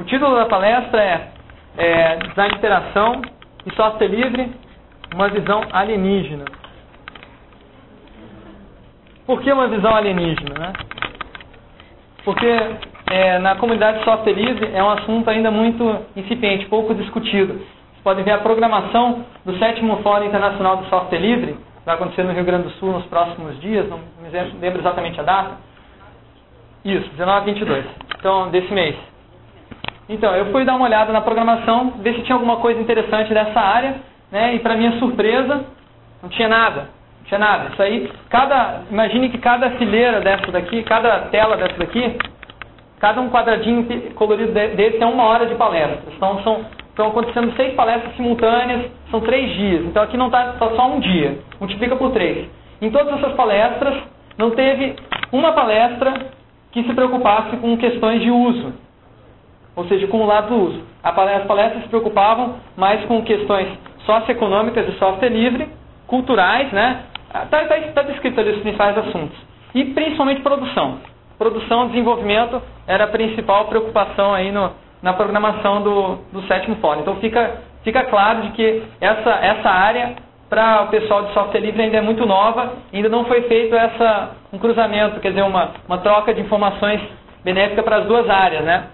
O título da palestra é, é Design de Interação e Software Livre, uma visão alienígena. Por que uma visão alienígena? Né? Porque é, na comunidade de software livre é um assunto ainda muito incipiente, pouco discutido. Vocês podem ver a programação do sétimo Fórum Internacional do Software Livre, vai acontecer no Rio Grande do Sul nos próximos dias, não me lembro exatamente a data. Isso, 19 a 22, então desse mês. Então, eu fui dar uma olhada na programação, ver se tinha alguma coisa interessante dessa área, né? E para minha surpresa, não tinha nada. Não tinha nada. Isso aí, cada, imagine que cada fileira dessa daqui, cada tela dessa daqui, cada um quadradinho colorido desse é uma hora de palestra. Então são estão acontecendo seis palestras simultâneas, são três dias. Então aqui não está só um dia, multiplica por três. Em todas essas palestras, não teve uma palestra que se preocupasse com questões de uso, ou seja, com o lado do uso. As palestras se preocupavam mais com questões socioeconômicas de software livre, culturais, né? Está tá, tá descrito ali os principais assuntos. E principalmente produção. Produção, desenvolvimento era a principal preocupação aí no, na programação do, do sétimo fórum. Então fica, fica claro de que essa, essa área para o pessoal de software livre ainda é muito nova, ainda não foi feito essa, um cruzamento, quer dizer, uma, uma troca de informações benéfica para as duas áreas, né?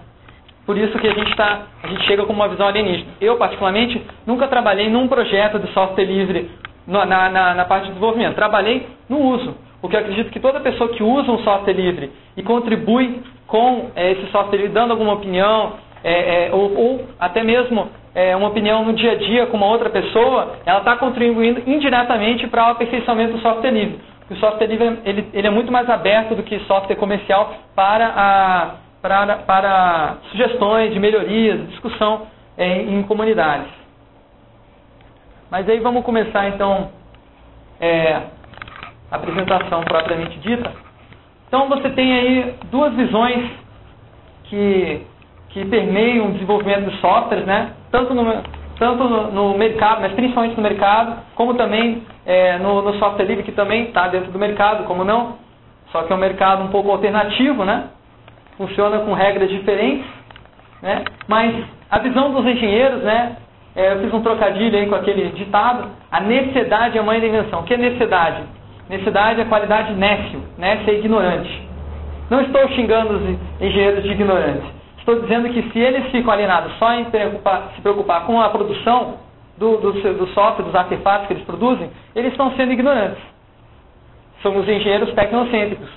Por isso que a gente, tá, a gente chega com uma visão alienígena. Eu, particularmente, nunca trabalhei num projeto de software livre na, na, na parte de desenvolvimento. Trabalhei no uso, porque eu acredito que toda pessoa que usa um software livre e contribui com é, esse software livre, dando alguma opinião, é, é, ou, ou, até mesmo uma opinião no dia a dia com uma outra pessoa, ela está contribuindo indiretamente para o aperfeiçoamento do software livre. O software livre ele, ele é muito mais aberto do que software comercial para, a, para, para sugestões de melhorias, discussão em, em comunidades. Mas aí vamos começar então é, a apresentação propriamente dita. Então você tem aí duas visões que que permeiam o desenvolvimento de softwares, né? tanto, no, tanto no, no, mercado, mas principalmente no mercado, como também é, no, no, software livre, que também está dentro do mercado, como não, só que é um mercado um pouco alternativo, né? Funciona com regras diferentes, né? mas a visão dos engenheiros, né? É, eu fiz um trocadilho aí com aquele ditado, a necessidade é a mãe da invenção. O que é necessidade? Necessidade é qualidade nécio, nécio é ignorante. Não estou xingando os engenheiros de ignorantes. Estou dizendo que se eles ficam alienados só em preocupar, se preocupar com a produção do, do, do software, dos artefatos que eles produzem, eles estão sendo ignorantes. São os engenheiros tecnocêntricos.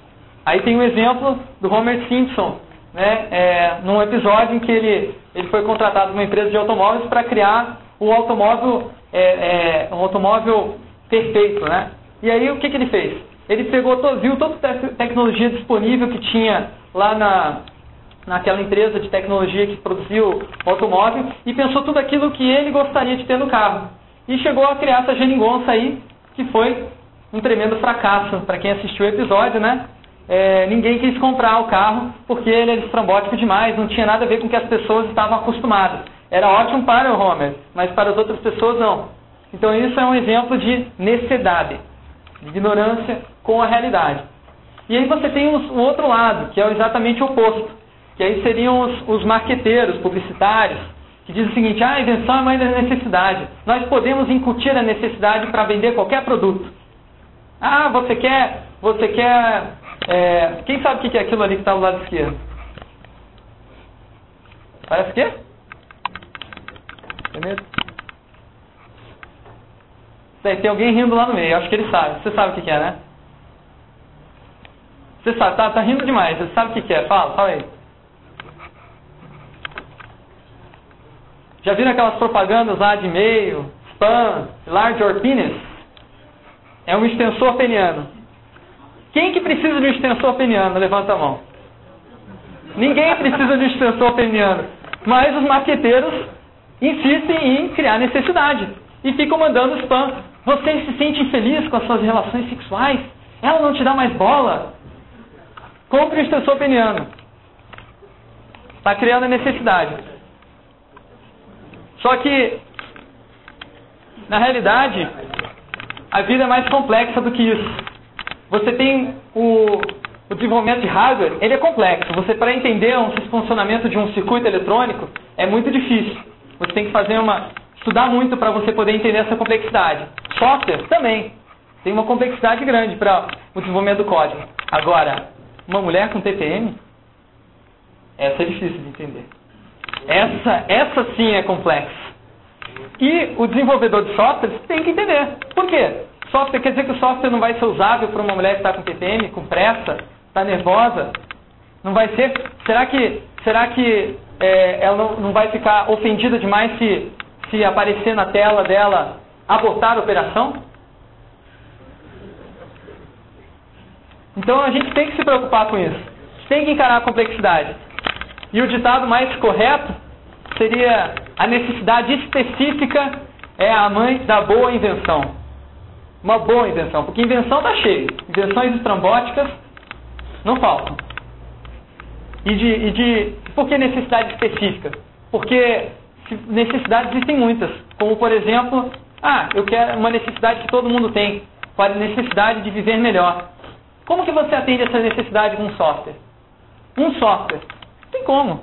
Aí tem um exemplo do Homer Simpson, né, é, num episódio em que ele, ele foi contratado por uma empresa de automóveis para criar o automóvel, é, é, um automóvel perfeito. Né? E aí o que, que ele fez? Ele pegou, viu toda a tecnologia disponível que tinha lá na, naquela empresa de tecnologia que produziu o automóvel e pensou tudo aquilo que ele gostaria de ter no carro. E chegou a criar essa geringonça aí, que foi um tremendo fracasso. Para quem assistiu o episódio, né? É, ninguém quis comprar o carro porque ele era estrambótico demais, não tinha nada a ver com o que as pessoas estavam acostumadas. Era ótimo para o Homer, mas para as outras pessoas não. Então isso é um exemplo de necessidade, de ignorância com a realidade. E aí você tem o outro lado, que é exatamente o oposto que aí seriam os, os marqueteiros, publicitários, que dizem o seguinte, ah, a invenção é mãe da necessidade. Nós podemos incutir a necessidade para vender qualquer produto. Ah, você quer, você quer, é, quem sabe o que é aquilo ali que está do lado esquerdo? Parece o quê? Tem medo? Tem alguém rindo lá no meio, acho que ele sabe. Você sabe o que é, né? Você sabe, tá, tá rindo demais. Você sabe o que é? Fala, fala aí. Já viram aquelas propagandas lá de e-mail, spam, large or penis? É um extensor peniano. Quem que precisa de um extensor peniano? Levanta a mão. Ninguém precisa de um extensor peniano. Mas os marqueteiros insistem em criar necessidade. E ficam mandando spam. Você se sente infeliz com as suas relações sexuais? Ela não te dá mais bola? Compre um extensor peniano. Está criando a necessidade. Só que, na realidade, a vida é mais complexa do que isso. Você tem o, o desenvolvimento de hardware, ele é complexo. Você, para entender o funcionamento de um circuito eletrônico, é muito difícil. Você tem que fazer uma, estudar muito para você poder entender essa complexidade. Software também. Tem uma complexidade grande para o desenvolvimento do código. Agora, uma mulher com TPM, essa é difícil de entender. Essa, essa sim é complexa. E o desenvolvedor de software tem que entender. Por quê? Software quer dizer que o software não vai ser usável para uma mulher que está com TPM, com pressa, está nervosa? Não vai ser? Será que, será que é, ela não, vai ficar ofendida demais se, se aparecer na tela dela abortar a operação? Então a gente tem que se preocupar com isso. Tem que encarar a complexidade. E o ditado mais correto seria a necessidade específica é a mãe da boa invenção. Uma boa invenção, porque invenção está cheio. Invenções estrambóticas não faltam. E de, e de por que necessidade específica? Porque necessidades existem muitas, como por exemplo, ah, eu quero uma necessidade que todo mundo tem, a necessidade de viver melhor. Como que você atende essa necessidade com um software? Um software. Tem como.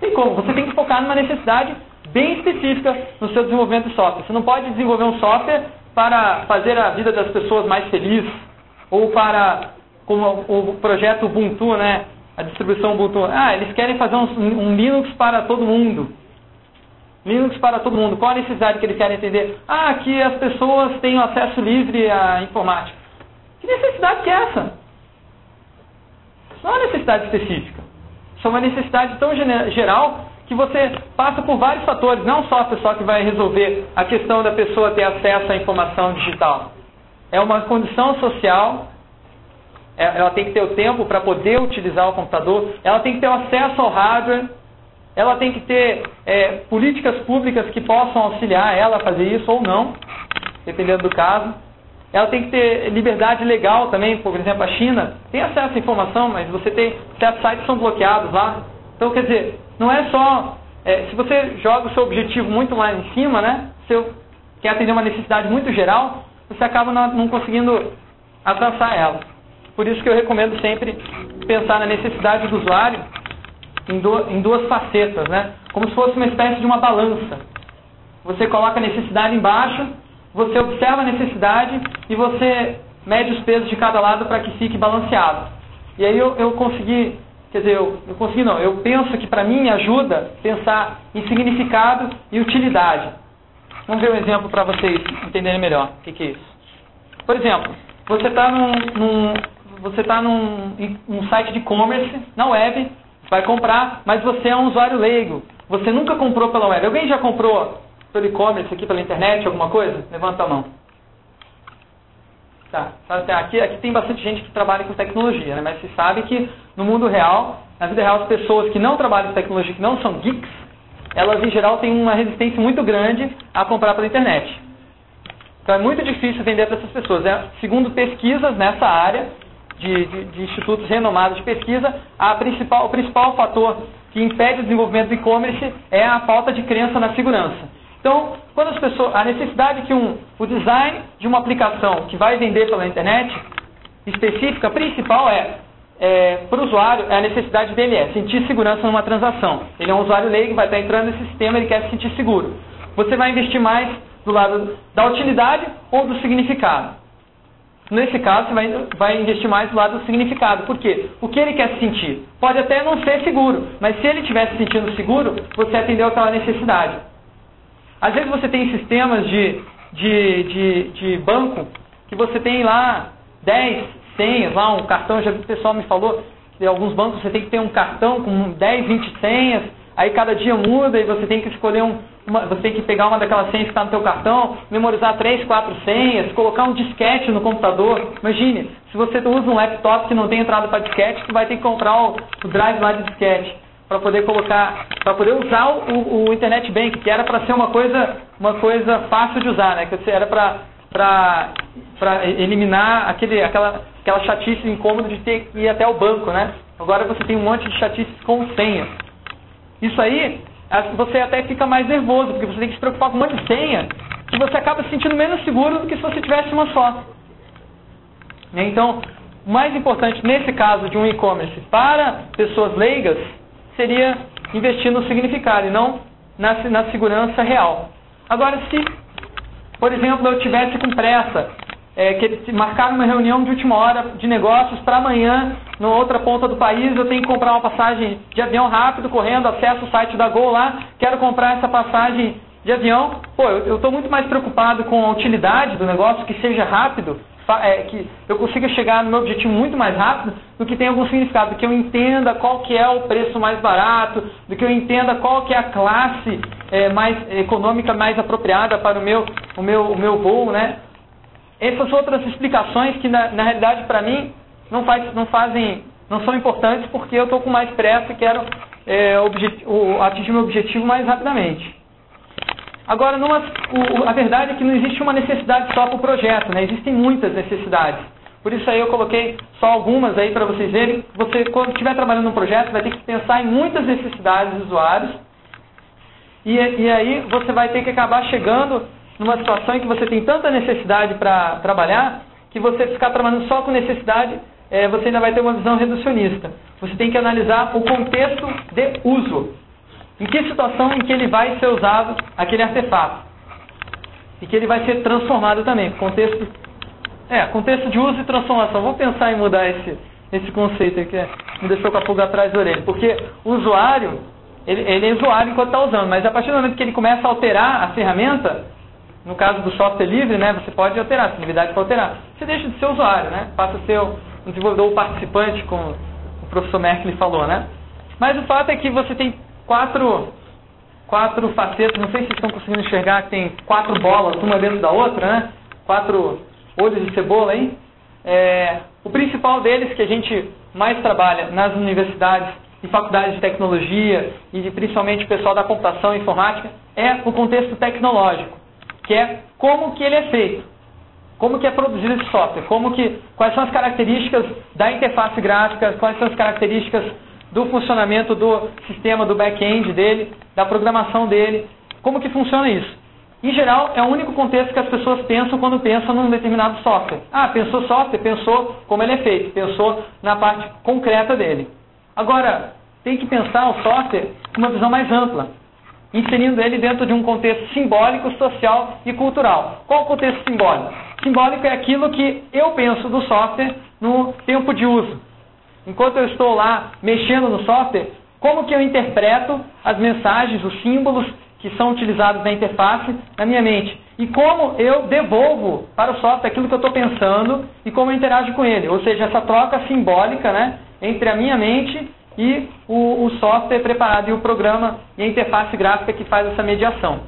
Tem como. Você tem que focar numa necessidade bem específica no seu desenvolvimento de software. Você não pode desenvolver um software para fazer a vida das pessoas mais feliz ou para como o projeto Ubuntu, né? A distribuição Ubuntu. Ah, eles querem fazer um, um Linux para todo mundo. Linux para todo mundo. Qual a necessidade que eles querem entender? Ah, que as pessoas tenham acesso livre à informática. Que necessidade que é essa? Não é uma necessidade específica. Isso é uma necessidade tão geral que você passa por vários fatores, não só a pessoa que vai resolver a questão da pessoa ter acesso à informação digital. É uma condição social, é, ela tem que ter o tempo para poder utilizar o computador, ela tem que ter o acesso ao hardware, ela tem que ter é, políticas públicas que possam auxiliar ela a fazer isso ou não, dependendo do caso. Ela tem que ter liberdade legal também, por exemplo, a China tem acesso à informação, mas você tem certos sites são bloqueados lá. Então, quer dizer, não é só. É, se você joga o seu objetivo muito lá em cima, né? Se eu quer atender uma necessidade muito geral, você acaba não, conseguindo alcançar ela. Por isso que eu recomendo sempre pensar na necessidade do usuário em, do, em duas facetas, né? Como se fosse uma espécie de uma balança. Você coloca a necessidade embaixo, você observa a necessidade e você mede os pesos de cada lado para que fique balanceado. E aí eu, eu consegui Quer dizer, eu, eu consegui não, eu penso que para mim ajuda pensar em significado e utilidade. Vamos ver um exemplo para vocês entenderem melhor o que, que é isso. Por exemplo, você está num, num, você tá num site de e-commerce, na web, vai comprar, mas você é um usuário leigo. Você nunca comprou pela web. Alguém já comprou pelo e-commerce aqui, pela internet, alguma coisa? Levanta a mão. Tá. Aqui, aqui tem bastante gente que trabalha com tecnologia, né? mas se sabe que no mundo real, na vida real, as pessoas que não trabalham com tecnologia, que não são geeks, elas em geral têm uma resistência muito grande a comprar pela internet. Então é muito difícil vender para essas pessoas. É, segundo pesquisas nessa área, de, de, de, institutos renomados de pesquisa, a principal, o principal fator que impede o desenvolvimento do e-commerce é a falta de crença na segurança. Então, quando as pessoas, a necessidade que um, o design de uma aplicação que vai vender pela internet específica, principal é, é para o usuário, é a necessidade dele é sentir segurança numa transação. Ele é um usuário leigo, vai estar entrando nesse sistema, ele quer se sentir seguro. Você vai investir mais do lado da utilidade ou do significado. Nesse caso, você vai, vai investir mais do lado do significado. Por quê? O que ele quer se sentir? Pode até não ser seguro, mas se ele estiver se sentindo seguro, você atendeu aquela necessidade. Às vezes você tem sistemas de, de, de, de banco que você tem lá 10 senhas, lá um cartão, já o pessoal me falou, que alguns bancos você tem que ter um cartão com 10, 20 senhas, aí cada dia muda e você tem que escolher um, uma, você tem que pegar uma daquelas senhas que está no seu cartão, memorizar 3, 4 senhas, colocar um disquete no computador. Imagine, se você usa um laptop que não tem entrada para disquete, você vai ter que comprar o, o drive lá de disquete para poder colocar, para poder usar o, o, Internet Bank, que era para ser uma coisa, uma coisa fácil de usar, né? Que era para para eliminar aquele, aquela, aquela chatice incômoda de ter que ir até o banco, né? Agora você tem um monte de chatices com senha. Isso aí, você até fica mais nervoso, porque você tem que se preocupar com um monte de senha, que você acaba se sentindo menos seguro do que se você tivesse uma só. Então, o mais importante nesse caso de um e-commerce para pessoas leigas seria investir no significado e não na, na segurança real. Agora, se, por exemplo, eu tivesse com pressa, é, que marcar uma reunião de última hora de negócios para amanhã, na outra ponta do país, eu tenho que comprar uma passagem de avião rápido, correndo, acesso o site da Gol lá, quero comprar essa passagem de avião. Pô, eu estou muito mais preocupado com a utilidade do negócio, que seja rápido, é, que eu consiga chegar no meu objetivo muito mais rápido, do que tem algum significado, do que eu entenda qual que é o preço mais barato, do que eu entenda qual que é a classe é, mais econômica mais apropriada para o meu, o meu, o meu voo, né? Essas outras explicações que na, na realidade para mim não, faz, não fazem, não são importantes porque eu estou com mais pressa e quero é, atingir meu objetivo mais rapidamente. Agora, numa, o, a verdade é que não existe uma necessidade só para o projeto, né? existem muitas necessidades. Por isso aí eu coloquei só algumas aí para vocês verem. Você, quando estiver trabalhando num projeto, vai ter que pensar em muitas necessidades dos usuários. E, e aí você vai ter que acabar chegando numa situação em que você tem tanta necessidade para trabalhar, que você ficar trabalhando só com necessidade, é, você ainda vai ter uma visão reducionista. Você tem que analisar o contexto de uso. Em que situação em que ele vai ser usado aquele artefato? E que ele vai ser transformado também. Contexto, é, contexto de uso e transformação. Vou pensar em mudar esse, esse conceito aqui, me deixou com a pulga atrás da orelha. Porque o usuário, ele, ele é usuário enquanto está usando, mas a partir do momento que ele começa a alterar a ferramenta, no caso do software livre, né, você pode alterar, a atividade pode alterar. Você deixa de ser usuário, né? Passa a ser um desenvolvedor participante, como o professor Merkel falou, né? Mas o fato é que você tem quatro, quatro facetas, não sei se estão conseguindo enxergar, que tem quatro bolas, uma dentro da outra, né? Quatro olhos de cebola aí. É, o principal deles que a gente mais trabalha nas universidades e faculdades de tecnologia e principalmente o pessoal da computação e informática é o contexto tecnológico, que é como que ele é feito, como que é produzido esse software, como que, quais são as características da interface gráfica, quais são as características do funcionamento do sistema, do back-end dele, da programação dele, como que funciona isso. Em geral, é o único contexto que as pessoas pensam quando pensam num determinado software. Ah, pensou software, pensou como ele é feito, pensou na parte concreta dele. Agora, tem que pensar o software com uma visão mais ampla, inserindo ele dentro de um contexto simbólico, social e cultural. Qual o contexto simbólico? Simbólico é aquilo que eu penso do software no tempo de uso enquanto eu estou lá mexendo no software, como que eu interpreto as mensagens, os símbolos que são utilizados na interface na minha mente. E como eu devolvo para o software aquilo que eu estou pensando e como eu interajo com ele. Ou seja, essa troca simbólica né, entre a minha mente e o, o software preparado e o programa e a interface gráfica que faz essa mediação.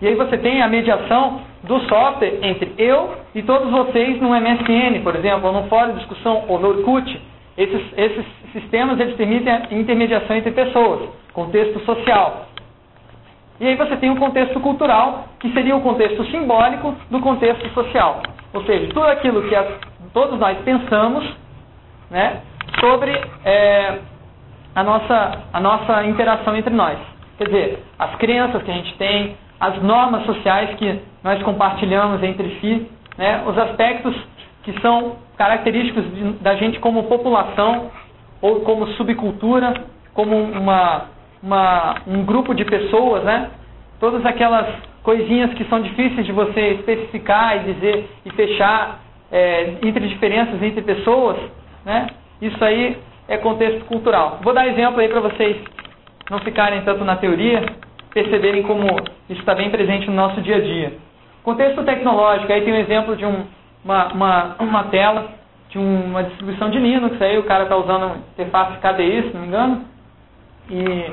E aí você tem a mediação do software entre eu e todos vocês no MSN, por exemplo, ou no fórum de discussão, ou no Orkut, esses, esses sistemas eles permitem a intermediação entre pessoas, contexto social. E aí você tem um contexto cultural, que seria o contexto simbólico do contexto social. Ou seja, tudo aquilo que todos nós pensamos né, sobre é, a, nossa, a nossa interação entre nós. Quer dizer, as crenças que a gente tem, as normas sociais que nós compartilhamos entre si, né, os aspectos que são característicos de, da gente como população ou como subcultura, como uma, uma, um grupo de pessoas, né? Todas aquelas coisinhas que são difíceis de você especificar e dizer e fechar é, entre diferenças entre pessoas, né? Isso aí é contexto cultural. Vou dar exemplo aí para vocês não ficarem tanto na teoria, perceberem como isso está bem presente no nosso dia a dia. Contexto tecnológico, aí tem um exemplo de um uma, uma, uma tela de uma distribuição de Linux, aí o cara está usando interface KDE, se não me engano. E,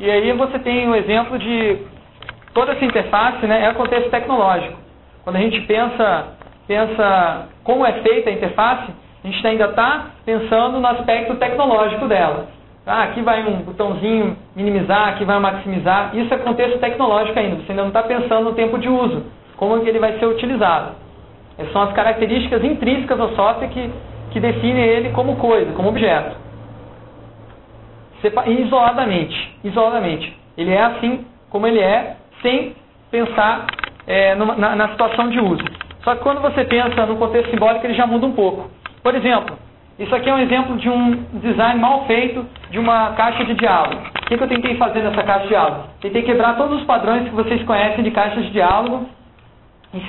e aí você tem o exemplo de toda essa interface, né, é contexto tecnológico. Quando a gente pensa, pensa como é feita a interface, a gente ainda está pensando no aspecto tecnológico dela. Ah, aqui vai um botãozinho minimizar, aqui vai maximizar. Isso é contexto tecnológico ainda. Você ainda não está pensando no tempo de uso, como que ele vai ser utilizado. Essas são as características intrínsecas ao software que, que definem ele como coisa, como objeto. Isoladamente, isoladamente. Ele é assim como ele é, sem pensar é, numa, na, na, situação de uso. Só que quando você pensa no contexto simbólico, ele já muda um pouco. Por exemplo, isso aqui é um exemplo de um design mal feito de uma caixa de diálogo. O que, eu tentei fazer nessa caixa de diálogo? Tentei quebrar todos os padrões que vocês conhecem de caixas de diálogo e,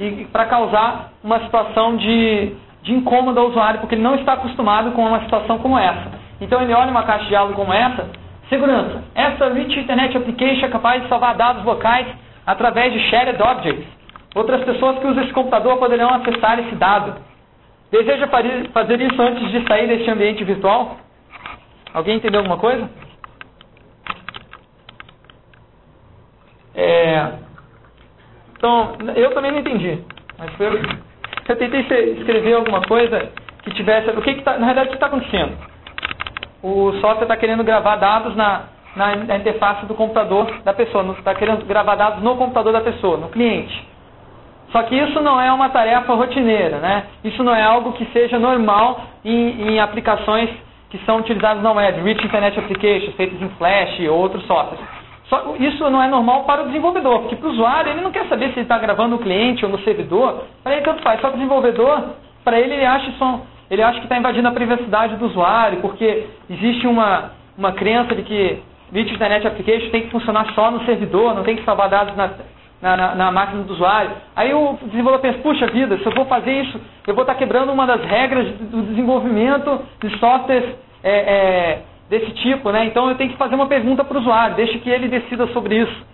e para causar uma situação de, de incômodo ao usuário, porque ele não está acostumado com uma situação como essa. Então ele olha uma caixa de diálogo como essa, segurança. Essa Rich Internet Application é capaz de salvar dados locais através de Shared Objects. Outras pessoas que usam esse computador poderão acessar esse dado. Deseja fazer isso antes de sair deste ambiente virtual? Alguém entendeu alguma coisa? É, então, eu também não entendi. Mas eu, eu tentei escrever alguma coisa que tivesse. O que, que tá, na verdade, o que está acontecendo? O software está querendo gravar dados na, na, na, interface do computador da pessoa. Está querendo gravar dados no computador da pessoa, no cliente. Só que isso não é uma tarefa rotineira, né? Isso não é algo que seja normal em, em aplicações que são utilizadas na web, Rich Internet Applications, feitas em Flash ou outros softwares. Só, isso não é normal para o desenvolvedor, porque para o usuário ele não quer saber se ele está gravando no cliente ou no servidor, para ele tanto faz. Só para o desenvolvedor, para ele ele acha, isso, ele acha que está invadindo a privacidade do usuário, porque existe uma, uma crença de que Rich Internet Applications tem que funcionar só no servidor, não tem que salvar dados na, na, na, na, máquina do usuário. Aí o desenvolvedor pensa, puxa vida, se eu vou fazer isso, eu vou estar quebrando uma das regras do desenvolvimento de softwares é, é, desse tipo, né? Então eu tenho que fazer uma pergunta para o usuário, deixa que ele decida sobre isso.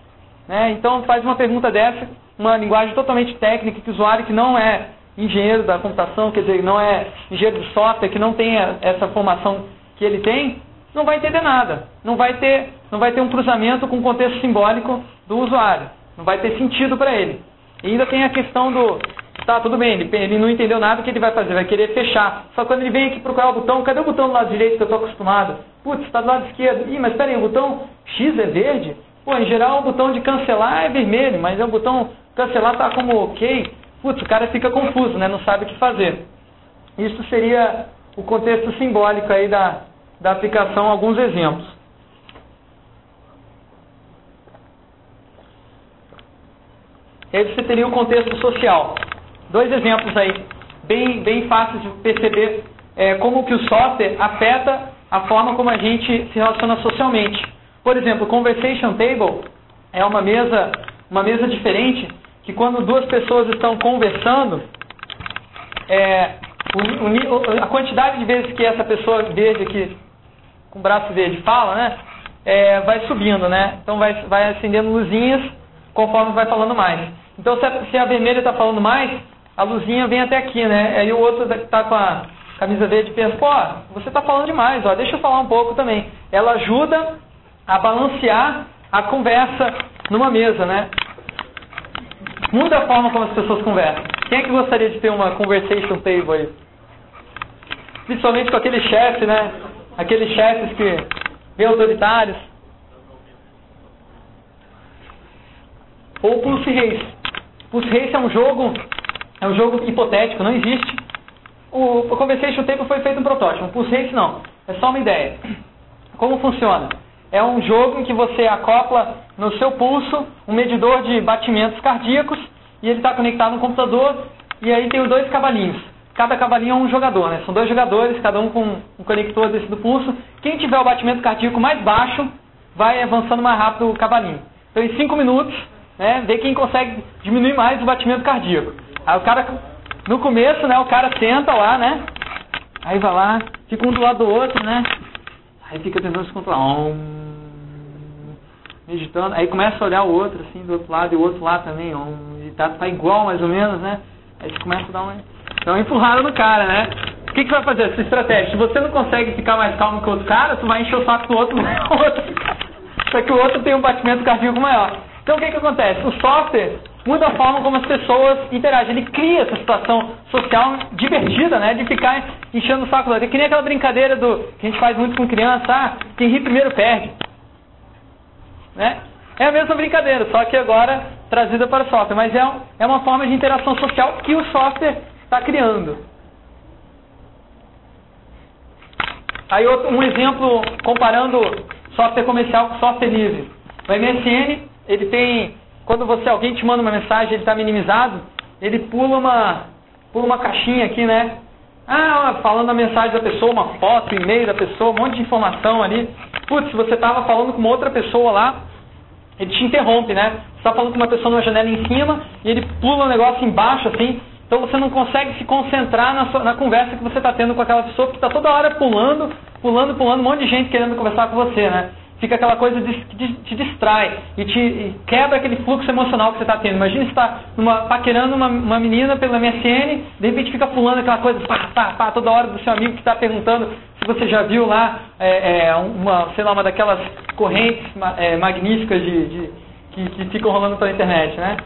Né? Então faz uma pergunta dessa, uma linguagem totalmente técnica, que o usuário que não é engenheiro da computação, quer dizer, não é engenheiro de software, que não tem essa formação que ele tem, não vai entender nada. Não vai ter, não vai ter um cruzamento com o contexto simbólico do usuário. Não vai ter sentido para ele. E ainda tem a questão do. Tá, tudo bem, ele, ele não entendeu nada, o que ele vai fazer? Vai querer fechar. Só quando ele vem aqui procurar o botão, cadê o botão do lado direito que eu estou acostumado? Putz, está do lado esquerdo. Ih, mas peraí, o botão X é verde? Pô, em geral o botão de cancelar é vermelho, mas é o botão cancelar está como ok. Putz, o cara fica confuso, né? Não sabe o que fazer. Isso seria o contexto simbólico aí da, da aplicação, alguns exemplos. Aí você teria o contexto social. Dois exemplos aí, bem, bem fáceis de perceber é, como que o software afeta a forma como a gente se relaciona socialmente. Por exemplo, Conversation Table é uma mesa, uma mesa diferente que quando duas pessoas estão conversando, é, o, o, a quantidade de vezes que essa pessoa verde aqui, com o braço verde, fala, né, é, vai subindo, né? Então vai, vai acendendo luzinhas conforme vai falando mais. Então, se a, se a vermelha está falando mais, a luzinha vem até aqui, né? Aí o outro que está com a camisa verde pensa, pô, você está falando demais, ó, deixa eu falar um pouco também. Ela ajuda a balancear a conversa numa mesa, né? Muda a forma como as pessoas conversam. Quem é que gostaria de ter uma conversation table aí? Principalmente com aquele chefe, né? Aqueles chefes que bem autoritários. Ou Pulse Race. Pulse Race é um jogo, é um jogo hipotético, não existe. O, o Conversation Table foi feito um protótipo, o Pulse Race não, é só uma ideia. Como funciona? É um jogo em que você acopla no seu pulso um medidor de batimentos cardíacos e ele está conectado no computador e aí tem os dois cavalinhos. Cada cavalinho é um jogador, né? São dois jogadores, cada um com um conector desse do pulso. Quem tiver o batimento cardíaco mais baixo vai avançando mais rápido o cavalinho. Então em 5 minutos né, ver quem consegue diminuir mais o batimento cardíaco. Aí o cara, no começo, né, o cara tenta lá, né, aí vai lá, fica um do lado do outro, né, aí fica tentando se controlar, um, meditando, aí começa a olhar o outro, assim, do outro lado e o outro lá também, um, e tá, tá igual mais ou menos, né, aí você começa a dar uma, uma empurrada no cara, né, o que, que vai fazer? Essa estratégia, se você não consegue ficar mais calmo que o outro cara, tu vai encher o saco do outro, né, outro só que o outro tem um batimento cardíaco maior. Então o que, que acontece? O software muda a forma como as pessoas interagem. Ele cria essa situação social divertida, né? De ficar enchendo o saco do outro. É que nem aquela brincadeira do, que a gente faz muito com criança, ah, quem ri primeiro perde. Né? É a mesma brincadeira, só que agora trazida para o software. Mas é, um, é uma forma de interação social que o software está criando. Aí outro, um exemplo comparando software comercial com software livre. O MSN ele tem, quando você alguém te manda uma mensagem, ele está minimizado, ele pula uma, pula uma caixinha aqui, né? Ah, falando a mensagem da pessoa, uma foto, e-mail da pessoa, um monte de informação ali. Putz, você estava falando com uma outra pessoa lá, ele te interrompe, né? Você está falando com uma pessoa numa janela em cima e ele pula um negócio embaixo, assim. Então você não consegue se concentrar na, sua, na conversa que você está tendo com aquela pessoa, que está toda hora pulando, pulando, pulando, um monte de gente querendo conversar com você, né? Fica aquela coisa que te distrai e te e quebra aquele fluxo emocional que você está tendo. Imagina você está paquerando uma, uma menina pela MSN, de repente fica pulando aquela coisa, pá, pá, pá, toda hora do seu amigo que está perguntando se você já viu lá é, é, uma, sei lá, uma daquelas correntes é, magníficas de, de que, que, ficam rolando pela internet, né?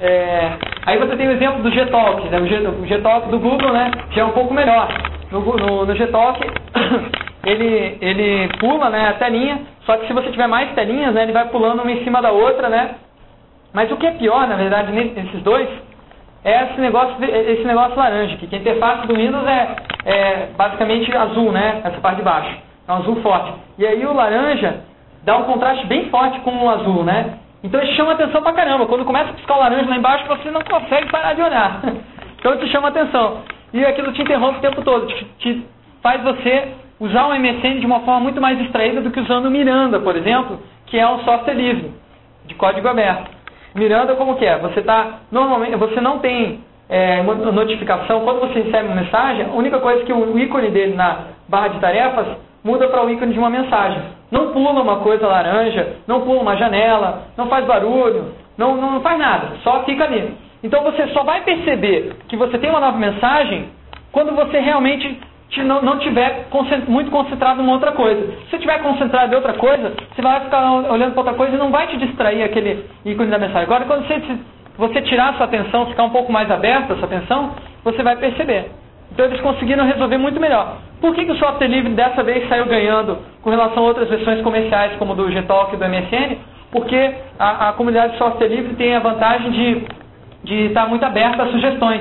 É, aí você tem o exemplo do Gtalk, né? o, Gtalk do Google, né? Já é um pouco melhor. No, no, no Gtalk ele, ele pula né, a telinha, só que se você tiver mais telinhas, né, ele vai pulando uma em cima da outra, né? Mas o que é pior, na verdade, nesses dois, é esse negócio, esse negócio laranja, que a interface do Windows é, é basicamente azul, né? Essa parte de baixo. É um azul forte. E aí o laranja dá um contraste bem forte com o azul, né? Então isso chama atenção pra caramba. Quando começa a piscar o laranja lá embaixo, você não consegue parar de olhar. Então isso chama atenção. E aquilo te interrompe o tempo todo, te, te faz você usar o MSN de uma forma muito mais distraída do que usando o Miranda, por exemplo, que é um software livre, de código aberto. Miranda como que é? Você tá normalmente, você não tem é, notificação quando você recebe uma mensagem. A única coisa é que o ícone dele na barra de tarefas muda para o ícone de uma mensagem. Não pula uma coisa laranja, não pula uma janela, não faz barulho, não, não faz nada, só fica ali. Então você só vai perceber que você tem uma nova mensagem quando você realmente não, não tiver muito concentrado em outra coisa. Se você estiver concentrado em outra coisa, você vai ficar olhando para outra coisa e não vai te distrair aquele ícone da mensagem. Agora, quando você, você tirar sua atenção, ficar um pouco mais aberta a sua atenção, você vai perceber. Então eles conseguiram resolver muito melhor. Por que, que o software livre dessa vez saiu ganhando com relação a outras versões comerciais como do Gtalk e do MSN? Porque a, a comunidade de software livre tem a vantagem de, de estar muito aberta a sugestões.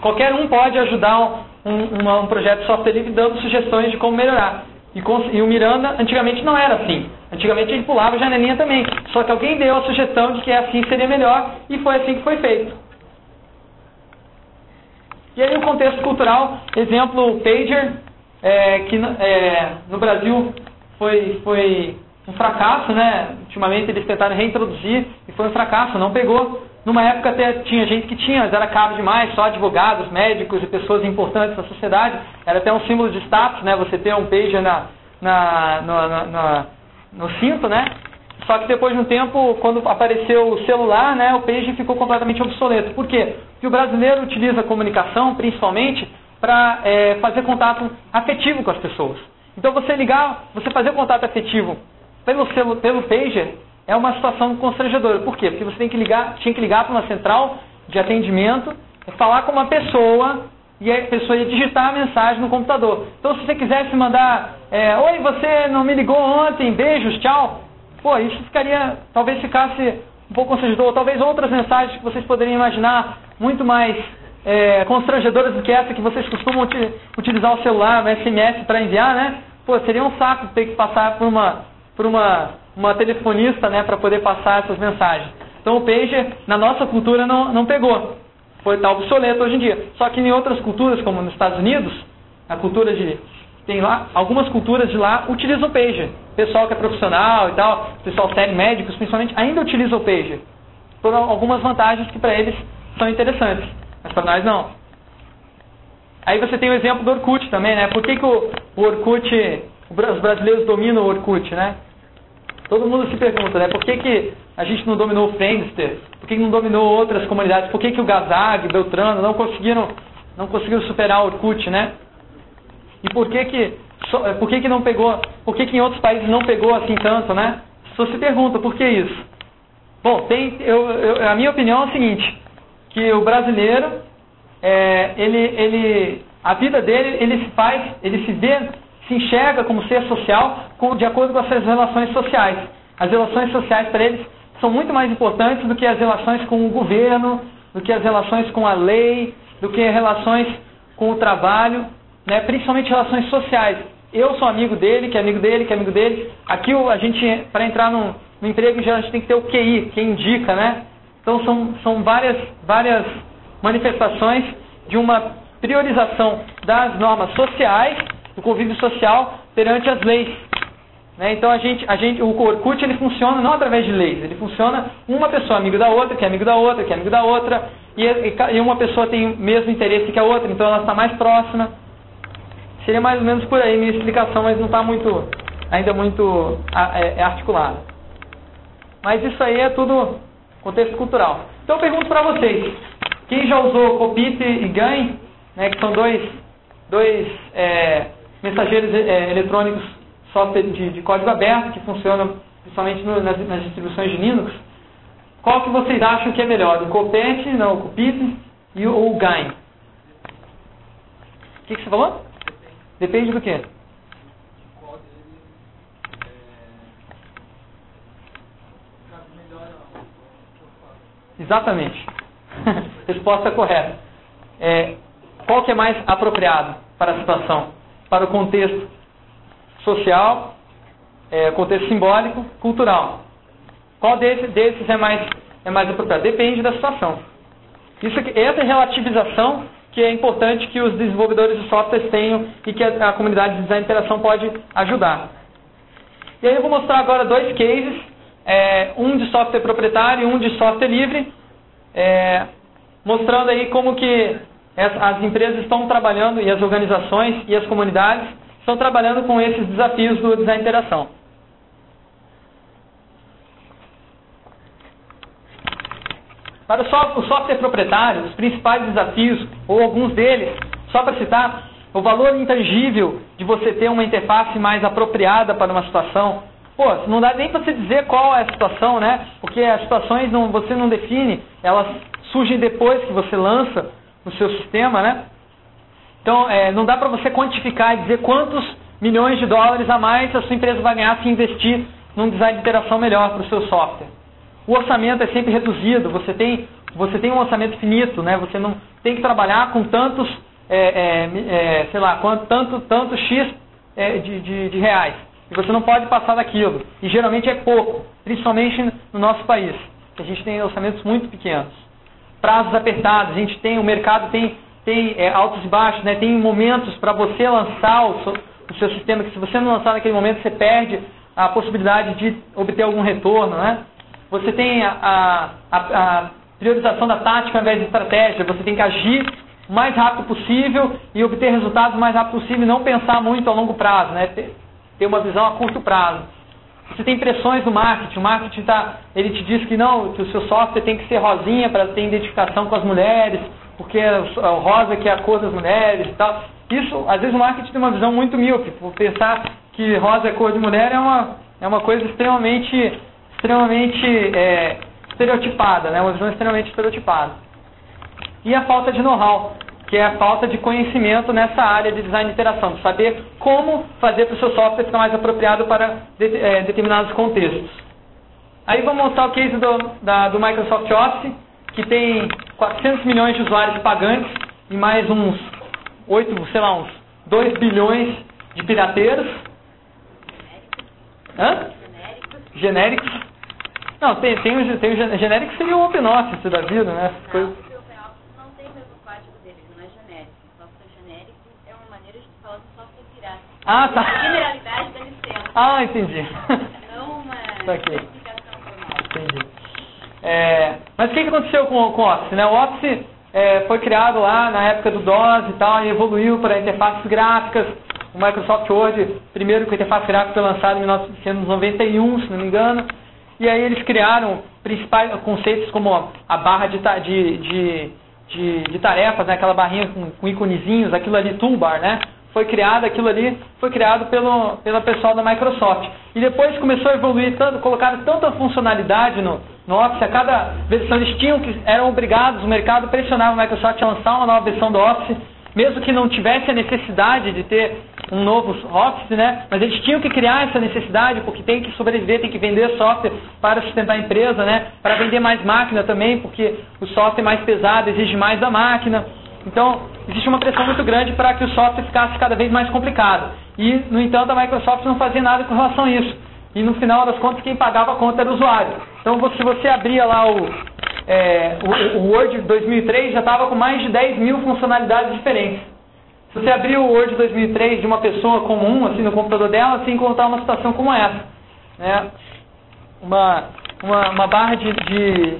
Qualquer um pode ajudar um, uma, um projeto de software livre dando sugestões de como melhorar. E, com, e, o Miranda antigamente não era assim. Antigamente ele pulava janelinha também. Só que alguém deu a sugestão de que assim seria melhor e foi assim que foi feito. E aí o contexto cultural, exemplo Pager, é, que é, no Brasil foi, foi um fracasso, né? Ultimamente eles tentaram reintroduzir e foi um fracasso, não pegou. Numa época até tinha gente que tinha, mas era caro demais, só advogados, médicos e pessoas importantes da sociedade. Era até um símbolo de status, né? Você ter um pager na, na, na, na no cinto, né? Só que depois de um tempo, quando apareceu o celular, né, o pager ficou completamente obsoleto. Por quê? Porque o brasileiro utiliza a comunicação, principalmente, para é, fazer contato afetivo com as pessoas. Então você ligar, você fazer contato afetivo pelo, pelo pager, é uma situação constrangedora. Por quê? Porque você tem que ligar, tinha que ligar para uma central de atendimento, falar com uma pessoa e a pessoa ia digitar a mensagem no computador. Então, se você quisesse mandar, é, oi, você não me ligou ontem, beijos, tchau, pô, isso ficaria, talvez ficasse um pouco constrangedor, talvez outras mensagens que vocês poderiam imaginar muito mais é, constrangedoras do que essa que vocês costumam utilizar o celular, o SMS para enviar, né? Pô, seria um saco ter que passar por uma, por uma uma telefonista né, para poder passar essas mensagens. Então o pager na nossa cultura não, não pegou. Foi tá obsoleto hoje em dia. Só que em outras culturas, como nos Estados Unidos, a cultura de. Tem lá, algumas culturas de lá utilizam o pager. Pessoal que é profissional e tal, pessoal sério, médicos principalmente, ainda utiliza o pager. Por algumas vantagens que para eles são interessantes. Mas para nós não. Aí você tem o exemplo do Orkut também, né? Por que, que o, o Orkut, os brasileiros dominam o Orkut, né? Todo mundo se pergunta, né? Por que, que a gente não dominou o Friendster? Por que, que não dominou outras comunidades? Por que, que o Gazag, Beltrano não conseguiram, não conseguiram superar o Orkut, né? E por que que, eh, por que que não pegou, por que que em outros países não pegou assim tanto, né? Só se pergunta, por que isso? Bom, tem, eu, eu, a minha opinião é o seguinte, que o brasileiro, é, ele, ele, a vida dele, ele se faz, ele se vê se enxerga como ser social de acordo com as suas relações sociais. As relações sociais para eles são muito mais importantes do que as relações com o governo, do que as relações com a lei, do que as relações com o trabalho, né? principalmente relações sociais. Eu sou amigo dele, que é amigo dele, que é amigo dele. Aqui a gente, para entrar no, no emprego, a gente tem que ter o QI, que indica, né? Então são, são várias, várias manifestações de uma priorização das normas sociais, do convívio social, perante as leis. Né? Então a gente, a gente, o Orkut ele funciona não através de leis, ele funciona uma pessoa amigo da outra, que é amigo da outra, que é amigo da outra, e, e uma pessoa tem o mesmo interesse que a outra, então ela está mais próxima. Seria mais ou menos por aí minha explicação, mas não está muito, ainda muito é, é articulada. Mas isso aí é tudo contexto cultural. Então eu pergunto para vocês, quem já usou Copite e Gain, né, que são dois, dois é, mensageiros é, eletrônicos software de, de, código aberto, que funcionam principalmente no, nas, nas, distribuições de Linux, qual que vocês acham que é melhor? O Copete, não, o Copite e o, o Gain? O que, que você falou? Depende do quê? Exatamente. Resposta correta. É, qual que é mais apropriado para a situação? Para o contexto social, é, contexto simbólico, cultural. Qual desses, desses é, mais, é mais apropriado? Depende da situação. Isso, essa relativização que é importante que os desenvolvedores de softwares tenham e que a, a comunidade de design interação pode ajudar. E aí eu vou mostrar agora dois cases, é, um de software proprietário e um de software livre, é, mostrando aí como que as, as empresas estão trabalhando e as organizações e as comunidades estão trabalhando com esses desafios do design interação. Para o software proprietário, os principais desafios, ou alguns deles, só para citar, o valor intangível de você ter uma interface mais apropriada para uma situação. Pô, não dá nem para você dizer qual é a situação, né? Porque as situações não, você não define, elas surgem depois que você lança no seu sistema, né? Então, é, não dá para você quantificar e dizer quantos milhões de dólares a mais a sua empresa vai ganhar se investir num design de interação melhor para o seu software. O orçamento é sempre reduzido, você tem, você tem um orçamento finito, né? Você não tem que trabalhar com tantos, é, é, é, sei lá, quanto, tanto, tanto X é, de, de, de reais. E você não pode passar daquilo. E geralmente é pouco, principalmente no nosso país, a gente tem orçamentos muito pequenos. Prazos apertados, a gente tem, o mercado tem, tem é, altos e baixos, né? tem momentos para você lançar o seu, o seu sistema, que se você não lançar naquele momento, você perde a possibilidade de obter algum retorno, né? Você tem a, a, a priorização da tática ao invés de estratégia. Você tem que agir o mais rápido possível e obter resultados o mais rápido possível e não pensar muito a longo prazo, né? ter, ter uma visão a curto prazo. Você tem pressões do marketing. O marketing tá, ele te diz que não, que o seu software tem que ser rosinha para ter identificação com as mulheres, porque o rosa que é a cor das mulheres e tal. Isso, às vezes o marketing tem uma visão muito míope, por pensar que rosa é cor de mulher é uma, é uma coisa extremamente extremamente é, estereotipada, né? uma visão extremamente estereotipada. E a falta de know-how, que é a falta de conhecimento nessa área de design de interação, de saber como fazer para o seu software ficar mais apropriado para de, é, determinados contextos. Aí vamos mostrar o case do, da, do Microsoft Office, que tem 400 milhões de usuários pagantes e mais uns 8, sei lá, uns 2 bilhões de pirateiros. Hã? Genéricos. Não, tem, tem, tem o genérico seria o Open Office da vida, né? Coisa... o Open Office não tem o mesmo código dele, não é genérico. O software genérico é uma maneira de falar do software pirata. Ah, tá. Generalidade da licença. Ah, entendi. Não uma tá explicação formal. Entendi. É, mas o que, que aconteceu com, com o Office? Né? O Office é, foi criado lá na época do DOS e tal, e evoluiu para interfaces gráficas. O Microsoft Word, primeiro que a interface gráfica foi lançado em 1991, se não me engano. E aí eles criaram principais conceitos como a barra de, de, de, de, de tarefas, né? aquela barrinha com, com íconezinhos, aquilo ali, toolbar, né? Foi criado, aquilo ali foi criado pelo, pela pessoal da Microsoft. E depois começou a evoluir, tanto, colocaram tanta funcionalidade no, no Office, a cada versão eles tinham que, eram obrigados, o mercado pressionava a Microsoft a lançar uma nova versão do Office, mesmo que não tivesse a necessidade de ter um novo Office, né? Mas eles tinham que criar essa necessidade porque tem que sobreviver, tem que vender software para sustentar a empresa, né? Para vender mais máquina também, porque o software mais pesado exige mais da máquina. Então, existe uma pressão muito grande para que o software ficasse cada vez mais complicado. E, no entanto, a Microsoft não fazia nada com relação a isso. E no final das contas, quem pagava a conta era o usuário. Então, se você abria lá o, é, o, o Word 2003 já estava com mais de 10 mil funcionalidades diferentes. Se você abrir o Word 2003 de uma pessoa comum, assim, no computador dela, você encontrar uma situação como essa. Né? Uma, uma, uma barra de, de, de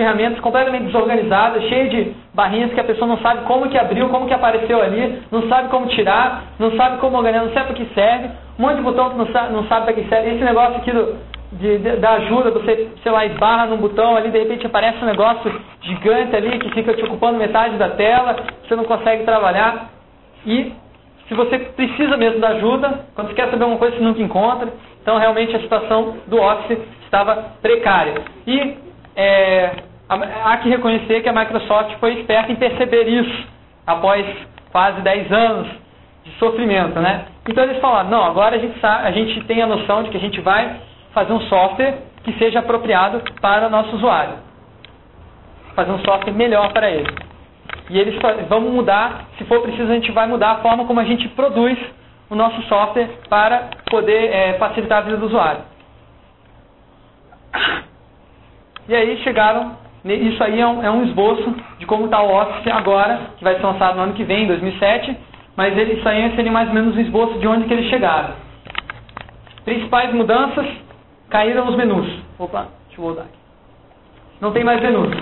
ferramentas completamente desorganizada, cheia de barrinhas que a pessoa não sabe como que abriu, como que apareceu ali, não sabe como tirar, não sabe como organizar, não sabe para que serve, um monte de botão que não sabe, não sabe para que serve. Esse negócio aqui do, de, de, da ajuda, você, sei lá, esbarra num botão ali, de repente aparece um negócio gigante ali que fica te ocupando metade da tela, você não consegue trabalhar. E se você precisa mesmo da ajuda, quando você quer saber alguma coisa, você nunca encontra. Então, realmente, a situação do Office estava precária. E é, há que reconhecer que a Microsoft foi esperta em perceber isso, após quase 10 anos de sofrimento. Né? Então, eles falaram, não, agora a gente, sabe, a gente tem a noção de que a gente vai fazer um software que seja apropriado para o nosso usuário. Fazer um software melhor para ele. E eles vamos mudar, se for preciso, a gente vai mudar a forma como a gente produz o nosso software para poder é, facilitar a vida do usuário. E aí chegaram, isso aí é um, é um esboço de como está o Office agora, que vai ser lançado no ano que vem, em 2007, mas ele, isso aí seria mais ou menos um esboço de onde que eles chegaram. Principais mudanças, caíram os menus. Opa, deixa eu voltar aqui. Não tem mais menus.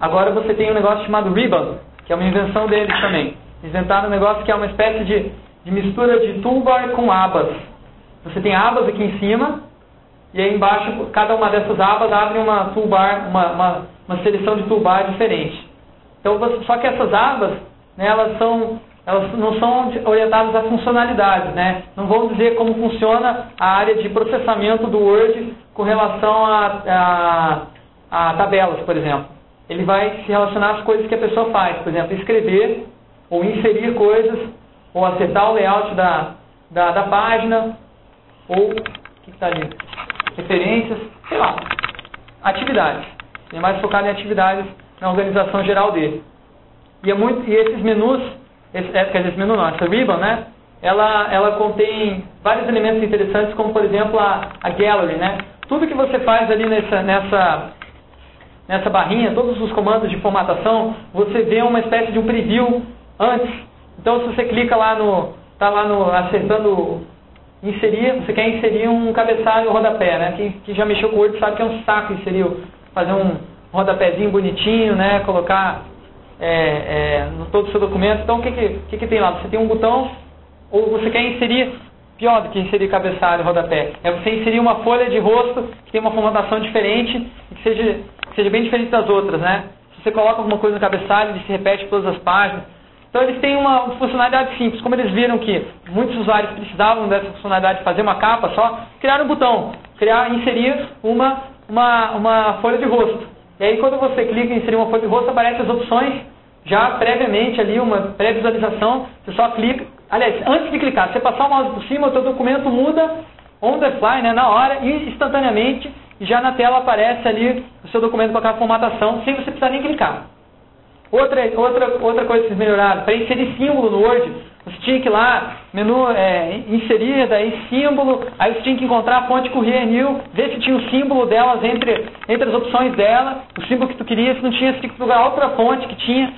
Agora você tem um negócio chamado Ribbon, que é uma invenção deles também. Inventaram um negócio que é uma espécie de, de mistura de toolbar com abas. Você tem abas aqui em cima, e aí embaixo, cada uma dessas abas abre uma toolbar, uma, uma, uma seleção de toolbar diferente. Então, você, só que essas abas, né, elas são elas não são orientadas a funcionalidades, né? Não vão dizer como funciona a área de processamento do Word com relação a, a, a tabelas, por exemplo ele vai se relacionar às coisas que a pessoa faz. Por exemplo, escrever, ou inserir coisas, ou acertar o layout da, da, da página, ou o que está ali? Referências, sei lá. Atividades. Ele é mais focado em atividades na organização geral dele. E, é muito, e esses menus, esse, é, quer dizer, esse menu não, essa ribbon, né? Ela, ela contém vários elementos interessantes, como por exemplo a, a gallery, né? Tudo que você faz ali nessa, nessa nessa barrinha, todos os comandos de formatação, você vê uma espécie de um preview antes. Então, se você clica lá no, está lá no, acertando inserir, você quer inserir um cabeçalho rodapé, né? Quem, quem já mexeu com o Word sabe que é um saco inserir, fazer um rodapézinho bonitinho, né? Colocar é, é, no todo o seu documento. Então, o que, que, que, que tem lá? Você tem um botão, ou você quer inserir pior do que inserir cabeçalho rodapé. É você inserir uma folha de rosto que tem uma formatação diferente e que seja seja bem diferente das outras, né? Se você coloca alguma coisa no cabeçalho, ele se repete todas as páginas. Então eles têm uma funcionalidade simples. Como eles viram que muitos usuários precisavam dessa funcionalidade de fazer uma capa só, criaram um botão, criar, inserir uma, uma, uma folha de rosto. E aí quando você clica em inserir uma folha de rosto, aparecem as opções já previamente ali, uma pré-visualização, você só clica. Aliás, antes de clicar, você passar o mouse por cima, o seu documento muda on the fly, né, na hora, e instantaneamente já na tela aparece ali o seu documento com aquela formatação, sem você precisar nem clicar. Outra, outra, outra coisa que eles melhoraram, para inserir símbolo no Word, você tinha que ir lá, menu é, inserir, daí símbolo, aí você tinha que encontrar a fonte Courier New, ver se tinha o símbolo delas entre, entre as opções dela, o símbolo que tu queria, se não tinha, você tinha que procurar outra fonte que tinha.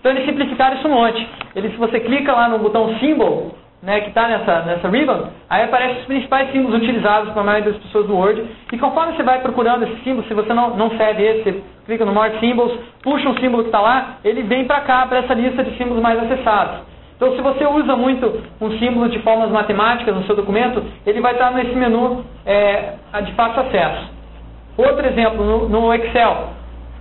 Então eles simplificaram isso um monte. Eles, se você clica lá no botão símbolo, né, que está nessa, nessa ribbon, aí aparecem os principais símbolos utilizados para a maioria das pessoas do Word. E conforme você vai procurando esse símbolo, se você não, não serve esse, clica no More Symbols, puxa um símbolo que está lá, ele vem para cá, para essa lista de símbolos mais acessados. Então, se você usa muito um símbolo de formas matemáticas no seu documento, ele vai estar nesse menu é, de fácil acesso. Outro exemplo, no, no Excel,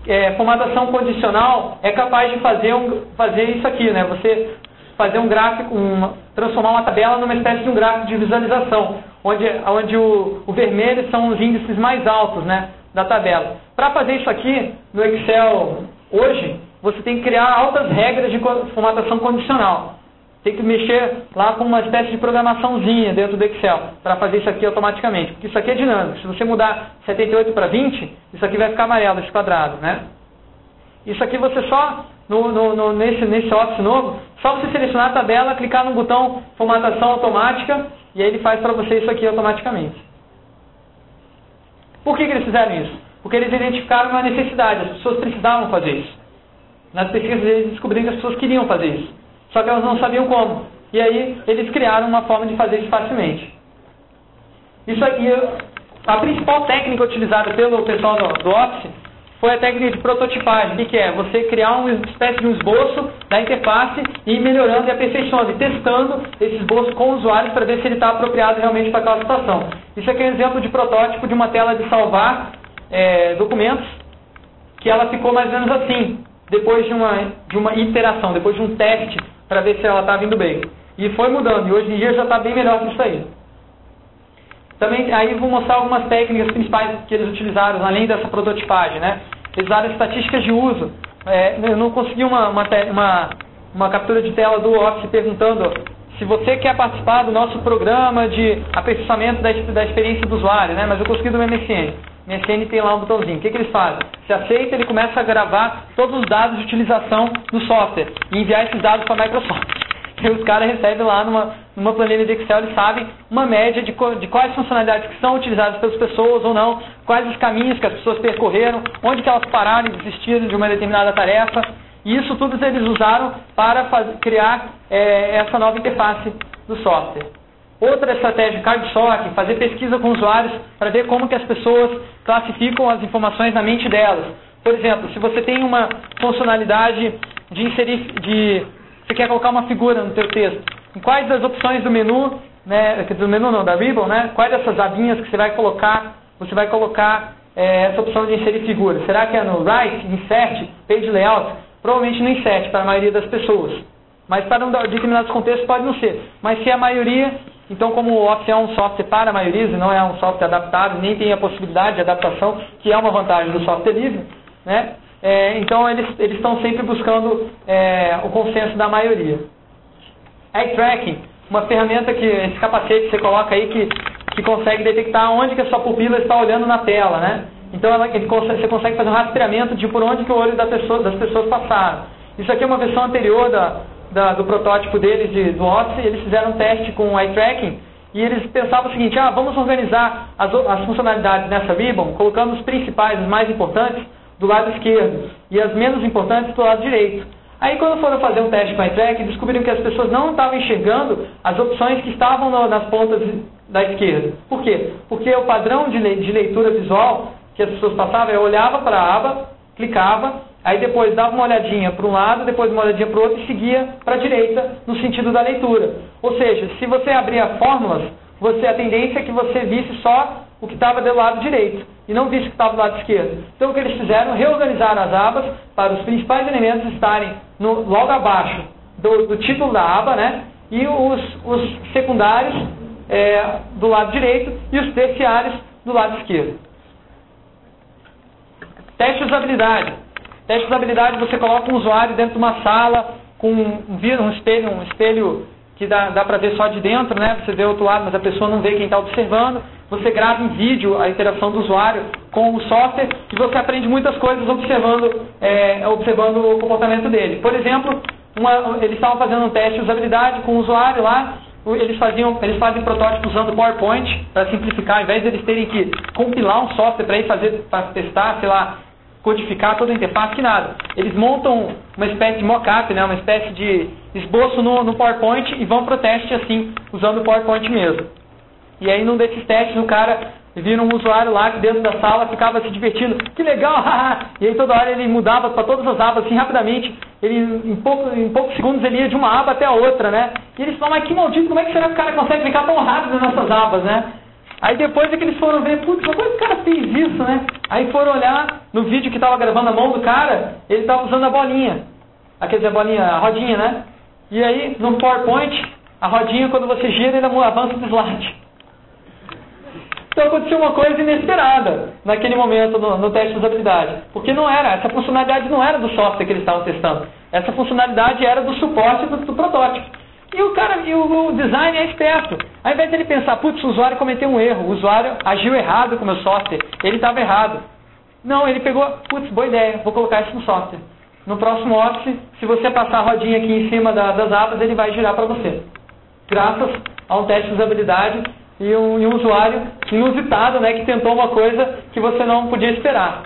é, formatação condicional é capaz de fazer, um, fazer isso aqui, né? Você fazer um gráfico, um, transformar uma tabela numa espécie de um gráfico de visualização, onde, onde o, o vermelho são os índices mais altos né, da tabela. Para fazer isso aqui no Excel hoje, você tem que criar altas regras de formatação condicional. Tem que mexer lá com uma espécie de programaçãozinha dentro do Excel para fazer isso aqui automaticamente. Porque isso aqui é dinâmico. Se você mudar 78 para 20, isso aqui vai ficar amarelo, esse quadrado. Né? Isso aqui você só no, no, no, nesse, nesse Office novo, só você selecionar a tabela, clicar no botão formatação automática e aí ele faz para você isso aqui automaticamente. Por que, que eles fizeram isso? Porque eles identificaram uma necessidade, as pessoas precisavam fazer isso. Nas pesquisas eles descobriram que as pessoas queriam fazer isso. Só que elas não sabiam como. E aí eles criaram uma forma de fazer isso facilmente. Isso aqui, a principal técnica utilizada pelo pessoal do, do Office foi a técnica de prototipagem. Que, é? Você criar uma espécie de um esboço da interface e ir melhorando e aperfeiçoando e testando esse esboço com o usuário para ver se ele está apropriado realmente para aquela situação. Isso aqui é um exemplo de protótipo de uma tela de salvar é, documentos que ela ficou mais ou menos assim, depois de uma, de uma iteração, depois de um teste para ver se ela está vindo bem. E foi mudando, e hoje em dia já está bem melhor que isso aí. Também aí vou mostrar algumas técnicas principais que eles utilizaram, além dessa prototipagem, né? Eles usaram estatísticas de uso. É, eu não consegui uma, uma, uma, uma captura de tela do Office perguntando se você quer participar do nosso programa de aperfeiçoamento da, da experiência do usuário, né? Mas eu consegui do MSN. MSN tem lá um botãozinho. O que, que eles fazem? Se aceita, ele começa a gravar todos os dados de utilização do software e enviar esses dados para a Microsoft. E os caras recebem lá numa, numa planilha de Excel, eles sabem uma média de, de quais funcionalidades que são utilizadas pelas pessoas ou não, quais os caminhos que as pessoas percorreram, onde que elas pararam e desistiram de uma determinada tarefa. E isso tudo eles usaram para criar é, essa nova interface do software. Outra estratégia, cardsock, fazer pesquisa com usuários para ver como que as pessoas classificam as informações na mente delas. Por exemplo, se você tem uma funcionalidade de inserir, de você quer colocar uma figura no teu texto, em quais das opções do menu, né, do menu não, da Ribbon, né, quais dessas abinhas que você vai colocar, você vai colocar é, essa opção de inserir figura? Será que é no Write, Insert, Page Layout? Provavelmente no Insert, para a maioria das pessoas. Mas para um determinados contextos pode não ser. Mas se a maioria, então como o Office é um software para a maioria, não é um software adaptável, nem tem a possibilidade de adaptação, que é uma vantagem do software livre, né? É, então eles estão sempre buscando é, o consenso da maioria. Eye tracking, uma ferramenta que esse capacete que você coloca aí que, que consegue detectar onde que a sua pupila está olhando na tela, né? Então ela, ele, você consegue fazer um rastreamento de por onde que o olho da pessoa, das pessoas passaram. Isso aqui é uma versão anterior da, da, do protótipo deles de, do Office, eles fizeram um teste com eye tracking e eles pensavam o seguinte, ah, vamos organizar as, as funcionalidades nessa ribbon, colocando os principais, os mais importantes, do lado esquerdo e as menos importantes do lado direito. Aí quando foram fazer um teste com a iTrack, descobriram que as pessoas não estavam enxergando as opções que estavam no, nas pontas da esquerda. Por quê? Porque o padrão de, de leitura visual que as pessoas passavam é olhava para a aba, clicava, aí depois dava uma olhadinha para um lado, depois uma olhadinha para o outro e seguia para a direita no sentido da leitura. Ou seja, se você abria fórmulas, você a tendência é que você visse só o que estava do lado direito e não visse o que estava do lado esquerdo. Então o que eles fizeram? Reorganizaram as abas para os principais elementos estarem no, logo abaixo do, do, título da aba, né? E os, os secundários é, do lado direito e os terciários do lado esquerdo. Teste de usabilidade. Teste de usabilidade, você coloca um usuário dentro de uma sala com um, um espelho, um espelho que dá, dá para ver só de dentro, né? Você vê o outro lado, mas a pessoa não vê quem está observando. Você grava em vídeo a interação do usuário com o software e você aprende muitas coisas observando, é, observando o comportamento dele. Por exemplo, uma, eles estavam fazendo um teste de usabilidade com o usuário lá, eles, faziam, eles fazem protótipos usando PowerPoint para simplificar, ao invés de eles terem que compilar um software para ir fazer, para testar, sei lá, codificar toda a interface, que nada. Eles montam uma espécie de mock-up, né, uma espécie de esboço no, no PowerPoint e vão para o teste assim, usando o PowerPoint mesmo. E aí num desses testes o cara vira um usuário lá que dentro da sala ficava se divertindo, que legal, e aí toda hora ele mudava para todas as abas assim rapidamente, ele em, pouco, em poucos segundos ele ia de uma aba até a outra, né? E eles falam, mas que maldito, como é que será que o cara consegue ficar tão rápido nessas abas, né? Aí depois é que eles foram ver, putz, como é que o cara fez isso, né? Aí foram olhar no vídeo que estava gravando a mão do cara, ele estava usando a bolinha. Aquele a bolinha, a rodinha, né? E aí, no PowerPoint, a rodinha, quando você gira, ele avança o slide. Então aconteceu uma coisa inesperada naquele momento no, no, teste de usabilidade. Porque não era, essa funcionalidade não era do software que eles estavam testando. Essa funcionalidade era do suporte do, do protótipo. E o cara, e o, o design é esperto. Ao invés de ele pensar, putz, o usuário cometeu um erro, o usuário agiu errado com o meu software, ele estava errado. Não, ele pegou, putz, boa ideia, vou colocar isso no software. No próximo Office, se você passar a rodinha aqui em cima da, das abas, ele vai girar para você. Graças a um teste de usabilidade, e um, e um usuário inusitado, né, que tentou uma coisa que você não podia esperar.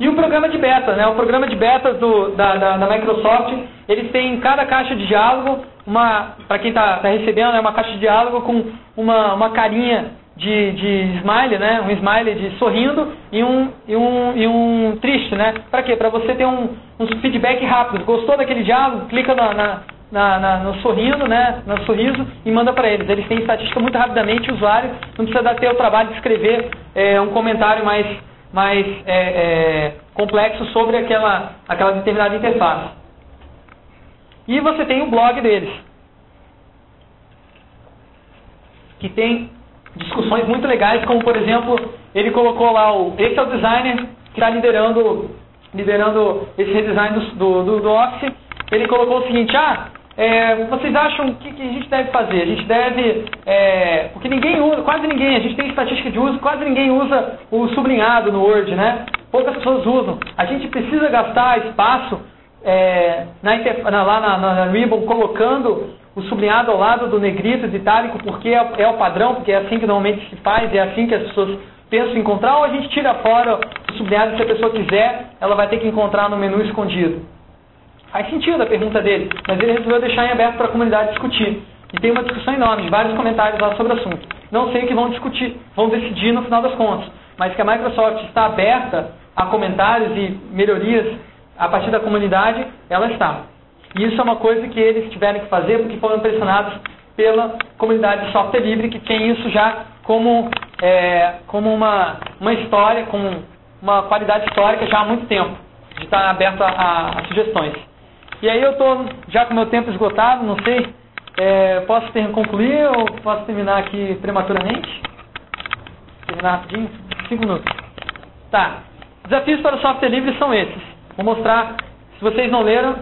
E o programa de beta, né? O programa de beta do, da, da, da Microsoft, eles têm em cada caixa de diálogo, uma, para quem está tá recebendo, é uma caixa de diálogo com uma, uma carinha de, de smile, né? Um smile de sorrindo e um, e um, e um triste, né? Para quê? Para você ter um, um feedback rápido. Gostou daquele diálogo? Clica na, na, na, na no sorrindo, né? No sorriso e manda para eles. Eles têm estatística muito rapidamente, o usuário não precisa dar ter o trabalho de escrever é, um comentário mais mais é, é, complexo sobre aquela, aquela determinada interface. E você tem o blog deles, que tem discussões muito legais, como por exemplo, ele colocou lá o. Esse é o designer que está liderando, liderando esse redesign do, do, do Office. Ele colocou o seguinte, ah, é, vocês acham o que, que, a gente deve fazer? A gente deve. É, porque ninguém usa, quase ninguém, a gente tem estatística de uso, quase ninguém usa o sublinhado no Word, né? Poucas pessoas usam. A gente precisa gastar espaço é, na, na, lá na, na, na Ribbon colocando o sublinhado ao lado do negrito de itálico porque é, é, o padrão, porque é assim que normalmente se faz, é assim que as pessoas pensam em encontrar, ou a gente tira fora o sublinhado se a pessoa quiser, ela vai ter que encontrar no menu escondido. Faz sentido a pergunta dele, mas ele resolveu deixar em aberto para a comunidade discutir. E tem uma discussão enorme, vários comentários lá sobre o assunto. Não sei o que vão discutir, vão decidir no final das contas, mas que a Microsoft está aberta a comentários e melhorias a partir da comunidade, ela está. E isso é uma coisa que eles tiveram que fazer porque foram pressionados pela comunidade de software livre, que tem isso já como, é, como uma, uma história, como uma qualidade histórica já há muito tempo, de estar aberto a, a, a sugestões. E aí eu estou já com meu tempo esgotado, não sei, é, posso ter, concluir ou posso terminar aqui prematuramente? Terminar rapidinho? Cinco minutos. Tá. Desafios para o software livre são esses. Vou mostrar, se vocês não leram,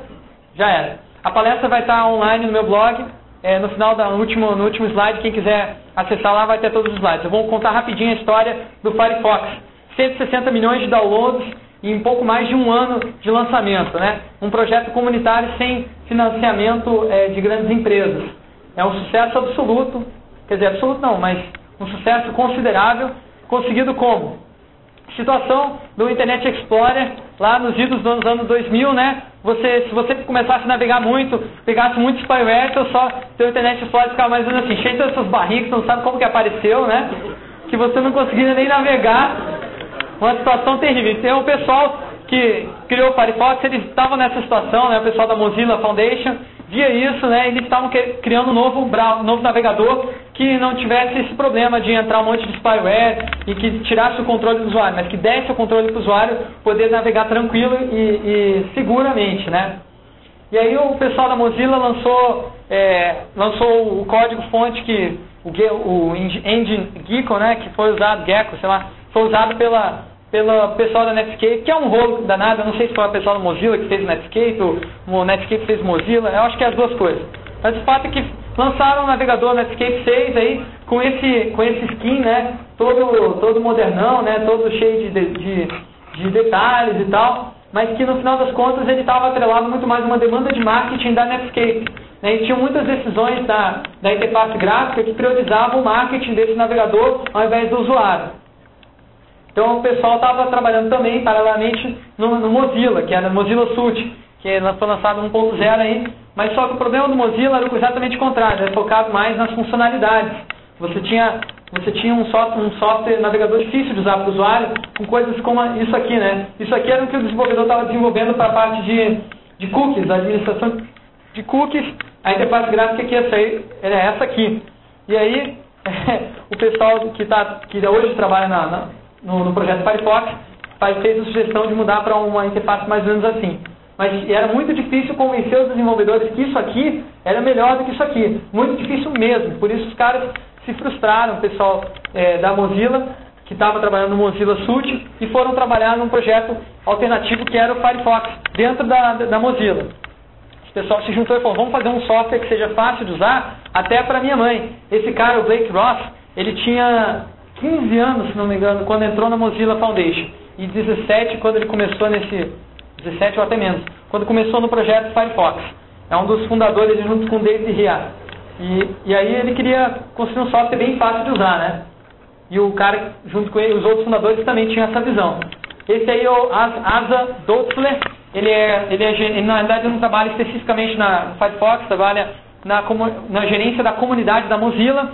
já era. A palestra vai estar online no meu blog, é, no final da, no último, no último slide, quem quiser acessar lá vai ter todos os slides. Eu vou contar rapidinho a história do Firefox. 160 milhões de downloads em pouco mais de um ano de lançamento. Né? Um projeto comunitário sem financiamento é, de grandes empresas. É um sucesso absoluto, quer dizer, absoluto não, mas um sucesso considerável, conseguido como? Situação do Internet Explorer, lá nos idos dos anos 2000, né? Você, se você começasse a navegar muito, pegasse muito spyware, então só seu Internet Explorer ficava mais ou menos assim, cheio dessas barrigas, não sabe como que apareceu, né? Que você não conseguia nem navegar uma situação terrível. Então o pessoal que criou o Firefox, eles estavam nessa situação, né? O pessoal da Mozilla Foundation via isso, né? Eles estavam criando um novo, um novo navegador que não tivesse esse problema de entrar um monte de spyware e que tirasse o controle do usuário, mas que desse o controle para o usuário poder navegar tranquilo e, e seguramente, né? E aí o pessoal da Mozilla lançou, é, lançou o código-fonte que o, o Engine Gecko, né, que foi usado, Gecko, sei lá, foi usado pela, pelo pessoal da Netscape, que é um rolo danado, eu não sei se foi o pessoal do Mozilla que fez o Netscape, ou o Netscape fez Mozilla, eu acho que é as duas coisas. Mas o fato é que lançaram o navegador Netscape 6 aí, com esse, com esse skin, né, todo, todo modernão, né, todo cheio de, de, de detalhes e tal, mas que no final das contas ele estava atrelado muito mais a uma demanda de marketing da Netscape. Né, e tinha muitas decisões da, da interface gráfica que priorizavam o marketing desse navegador ao invés do usuário. Então o pessoal estava trabalhando também, paralelamente, no, no, Mozilla, que era Mozilla Suite, que foi lançado 1.0 aí, mas só que o problema do Mozilla era exatamente o contrário, era focado mais nas funcionalidades. Você tinha, você tinha um, software, um software navegador difícil de usar para o usuário, com coisas como isso aqui, né? Isso aqui era o que o desenvolvedor estava desenvolvendo para a parte de, de cookies, administração de cookies, a interface gráfica que ia sair era essa aqui. E aí, o pessoal que, tá, que hoje trabalha na, na no, no projeto Firefox, fez a sugestão de mudar para uma interface mais ou menos assim. Mas era muito difícil convencer os desenvolvedores que isso aqui era melhor do que isso aqui. Muito difícil mesmo. Por isso os caras se frustraram, o pessoal é, da Mozilla, que estava trabalhando no Mozilla Suite, e foram trabalhar num projeto alternativo que era o Firefox, dentro da, da Mozilla. O pessoal se juntou e falou, vamos fazer um software que seja fácil de usar, até para minha mãe. Esse cara, o Blake Ross, ele tinha 15 anos, se não me engano, quando entrou na Mozilla Foundation. E 17 quando ele começou nesse. 17 ou até menos. Quando começou no projeto Firefox. É um dos fundadores junto com David Ria. E, e aí ele queria construir um software bem fácil de usar, né? E o cara, junto com ele, os outros fundadores também tinham essa visão. Esse aí é o Asa Dotzler, ele, é, ele, é, ele na verdade não trabalha especificamente na Firefox, trabalha na, na gerência da comunidade da Mozilla,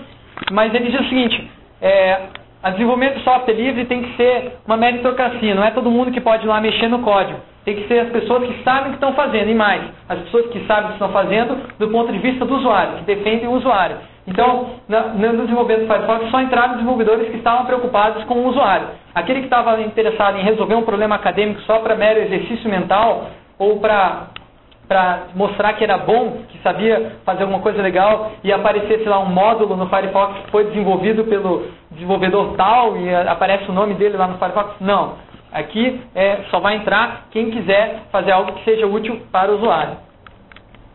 mas ele diz o seguinte, é, a desenvolvimento de software livre tem que ser uma meritocracia, não é todo mundo que pode ir lá mexer no código. Tem que ser as pessoas que sabem o que estão fazendo, e mais, as pessoas que sabem o que estão fazendo do ponto de vista do usuário, que defendem o usuário. Então, no desenvolvimento do Firefox só entraram desenvolvedores que estavam preocupados com o usuário. Aquele que estava interessado em resolver um problema acadêmico só para mero exercício mental ou para para mostrar que era bom, que sabia fazer alguma coisa legal e aparecesse lá um módulo no Firefox que foi desenvolvido pelo desenvolvedor tal e aparece o nome dele lá no Firefox. Não. Aqui é, só vai entrar quem quiser fazer algo que seja útil para o usuário.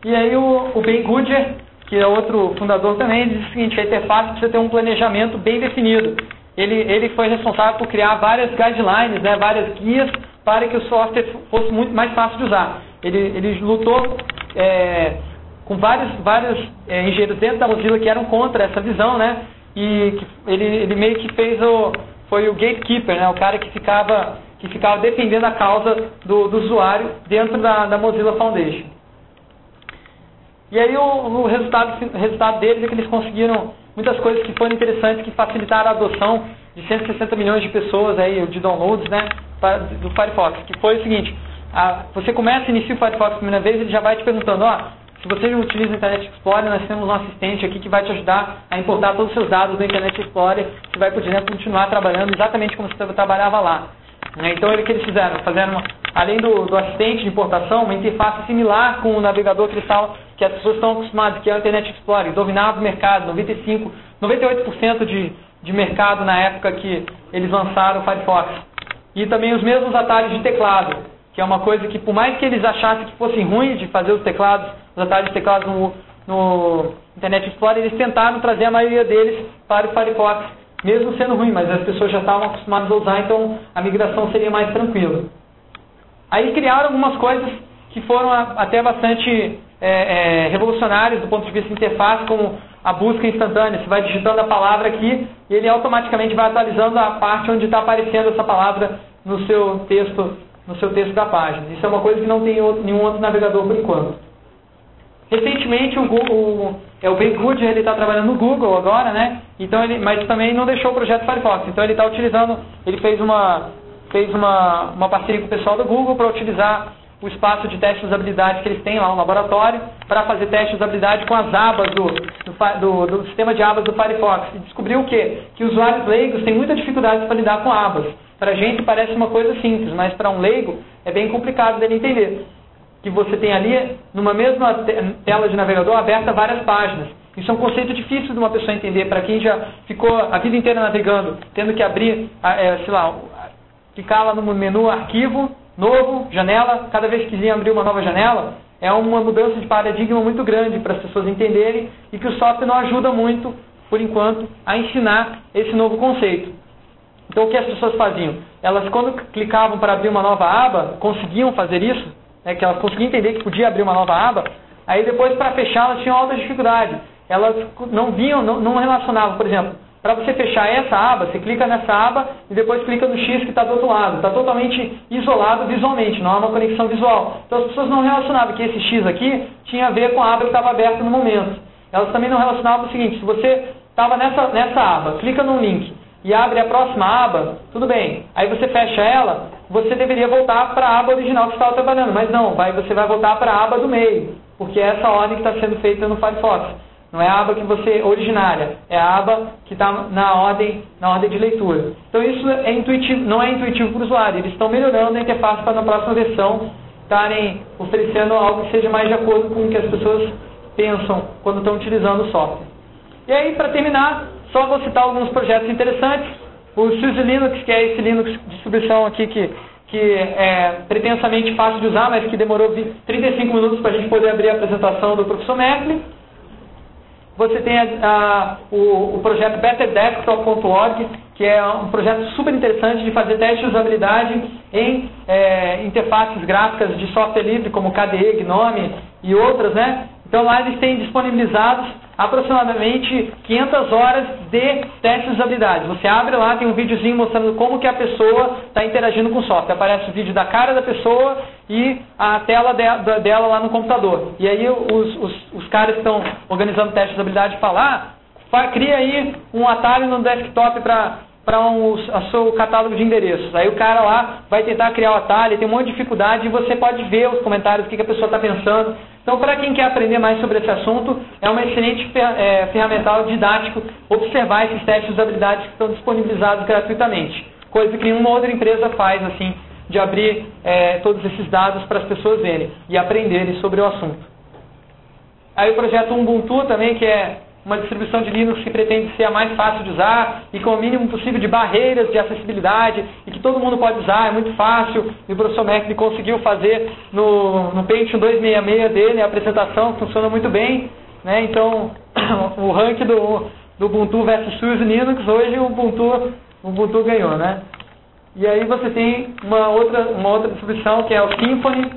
E aí o, o Ben Goodger, que é outro fundador também, diz o seguinte, a interface precisa ter um planejamento bem definido. Ele, ele foi responsável por criar várias guidelines, né, várias guias para que o software fosse muito mais fácil de usar. Ele, ele lutou é, com vários, vários é, engenheiros dentro da Mozilla que eram contra essa visão, né? E ele, ele meio que fez o, foi o gatekeeper, né? O cara que ficava, que ficava defendendo a causa do, do usuário dentro da, da Mozilla Foundation. E aí o, o resultado, o resultado deles é que eles conseguiram muitas coisas que foram interessantes, que facilitaram a adoção de 160 milhões de pessoas aí, de downloads, né, do Firefox, que foi o seguinte, a, você começa, inicia o Firefox a primeira vez, ele já vai te perguntando, ó, se você utiliza o Internet Explorer, nós temos um assistente aqui que vai te ajudar a importar todos os seus dados do Internet Explorer, você vai poder né, continuar trabalhando exatamente como você trabalhava lá. Né? Então, o que eles fizeram? Fizeram, além do, do, assistente de importação, uma interface similar com o navegador que, que as pessoas estão acostumadas, que é o Internet Explorer, dominava o mercado, 95, 98% de, de mercado na época que eles lançaram o Firefox. E também os mesmos atalhos de teclado, que é uma coisa que, por mais que eles achassem que fosse ruim de fazer os teclados, os atalhos de teclado no, no Internet Explorer, eles tentaram trazer a maioria deles para o Firefox, mesmo sendo ruim, mas as pessoas já estavam acostumadas a usar, então a migração seria mais tranquila. Aí criaram algumas coisas que foram até bastante é, é, revolucionárias do ponto de vista de interface, como a busca instantânea. Você vai digitando a palavra aqui e ele automaticamente vai atualizando a parte onde está aparecendo essa palavra no seu texto, no seu texto da página. Isso é uma coisa que não tem outro, nenhum outro navegador por enquanto. Recentemente o, Google, o, é o Ben ele está trabalhando no Google agora, né? Então ele, mas também não deixou o projeto Firefox. Então ele está utilizando, ele fez uma fez uma, uma parceria com o pessoal do Google para utilizar o espaço de teste de usabilidade que eles têm lá no laboratório para fazer teste de usabilidade com as abas do, do, do, do, sistema de abas do Firefox. E descobriu o quê? Que usuários leigos têm muita dificuldade para lidar com abas. Para a gente parece uma coisa simples, mas para um leigo é bem complicado dele entender. Que você tem ali, numa mesma tela de navegador, aberta várias páginas. Isso é um conceito difícil de uma pessoa entender. Para quem já ficou a vida inteira navegando, tendo que abrir, é, sei lá, clicar lá no menu arquivo, novo, janela, cada vez que abrir uma nova janela, é uma mudança de paradigma muito grande para as pessoas entenderem e que o software não ajuda muito, por enquanto, a ensinar esse novo conceito. Então o que as pessoas faziam? Elas quando clicavam para abrir uma nova aba, conseguiam fazer isso, né, que elas conseguiam entender que podia abrir uma nova aba, aí depois para fechar elas tinham alta dificuldade. Elas não viam, não, não relacionavam, por exemplo, para você fechar essa aba, você clica nessa aba e depois clica no X que está do outro lado. Está totalmente isolado visualmente, não há uma conexão visual. Então as pessoas não relacionavam que esse X aqui tinha a ver com a aba que estava aberta no momento. Elas também não relacionavam o seguinte, se você estava nessa, nessa aba, clica num link e abre a próxima aba, tudo bem. Aí você fecha ela, você deveria voltar para a aba original que estava trabalhando. Mas não, vai, você vai voltar para a aba do meio, porque é essa ordem que está sendo feita no Firefox. Não é a aba que você originária, é a aba que está na ordem, na ordem de leitura. Então isso é intuitivo, não é intuitivo para o usuário. Eles estão melhorando a interface para na próxima versão estarem oferecendo algo que seja mais de acordo com o que as pessoas pensam quando estão utilizando o software. E aí, para terminar, só vou citar alguns projetos interessantes. O SUSE Linux, que é esse Linux de distribuição aqui que, que é pretensamente fácil de usar, mas que demorou 35 minutos para a gente poder abrir a apresentação do professor Merkley. Você tem a, a, o, o, projeto betterdesktop.org, que é um projeto super interessante de fazer testes de usabilidade em é, interfaces gráficas de software livre, como KDE, GNOME e outras, né? Então lá eles têm disponibilizados aproximadamente 500 horas de testes de usabilidade. Você abre lá, tem um videozinho mostrando como que a pessoa está interagindo com o software. Aparece o vídeo da cara da pessoa e a tela de, dela lá no computador. E aí os, os, os caras que estão organizando testes de usabilidade falar, ah, cria aí um atalho no desktop para para um, o seu catálogo de endereços. Aí o cara lá vai tentar criar o atalho, tem um monte de dificuldade e você pode ver os comentários, o que, que a pessoa está pensando. Então, para quem quer aprender mais sobre esse assunto, é uma excelente é, ferramental didático observar esses testes de usabilidade que estão disponibilizados gratuitamente. Coisa que nenhuma outra empresa faz, assim, de abrir é, todos esses dados para as pessoas verem e aprenderem sobre o assunto. Aí o projeto Ubuntu também, que é uma distribuição de Linux que pretende ser a mais fácil de usar e com o mínimo possível de barreiras de acessibilidade e que todo mundo pode usar, é muito fácil. E o professor Mac conseguiu fazer no, no Pentium 266 dele, a apresentação funciona muito bem. Né? Então, o ranking do, do Ubuntu versus SUSE Linux, hoje o Ubuntu, o Ubuntu ganhou. Né? E aí você tem uma outra, uma outra distribuição que é o Symfony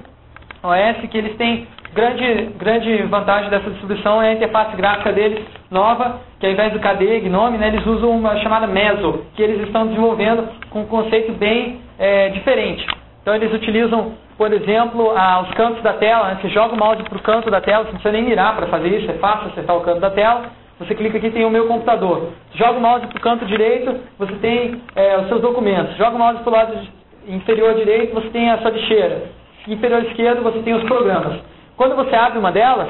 OS, que eles têm grande, grande vantagem dessa distribuição é a interface gráfica deles nova, que ao invés do KDE, GNOME, né, eles usam uma chamada Meso, que eles estão desenvolvendo com um conceito bem é, diferente. Então eles utilizam, por exemplo, ah, os cantos da tela, né, você joga o mouse para o canto da tela, você não precisa nem mirar para fazer isso, é fácil acertar o canto da tela, você clica aqui tem o meu computador. Joga o mouse para o canto direito, você tem é, os seus documentos. Joga o mouse para o lado inferior direito, você tem a sua lixeira. Inferior esquerdo, você tem os programas. Quando você abre uma delas,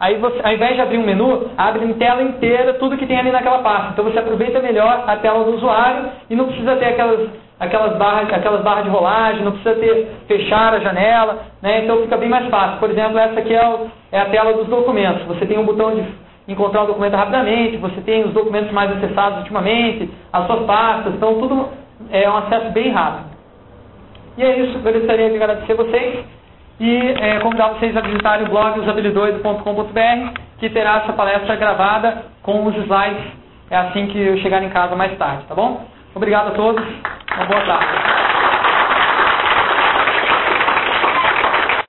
aí você, ao invés de abrir um menu, abre em tela inteira tudo que tem ali naquela pasta. Então você aproveita melhor a tela do usuário e não precisa ter aquelas, aquelas, barras, aquelas barras de rolagem, não precisa ter fechar a janela, né? então fica bem mais fácil. Por exemplo, essa aqui é, o, é a tela dos documentos. Você tem um botão de encontrar o documento rapidamente, você tem os documentos mais acessados ultimamente, as suas pastas, então tudo é um acesso bem rápido. E é isso, eu gostaria de agradecer vocês e é, convidar vocês a visitarem o blog usabilidoido.com.br, que terá essa palestra gravada com os slides é assim que eu chegar em casa mais tarde, tá bom? Obrigado a todos, uma boa tarde.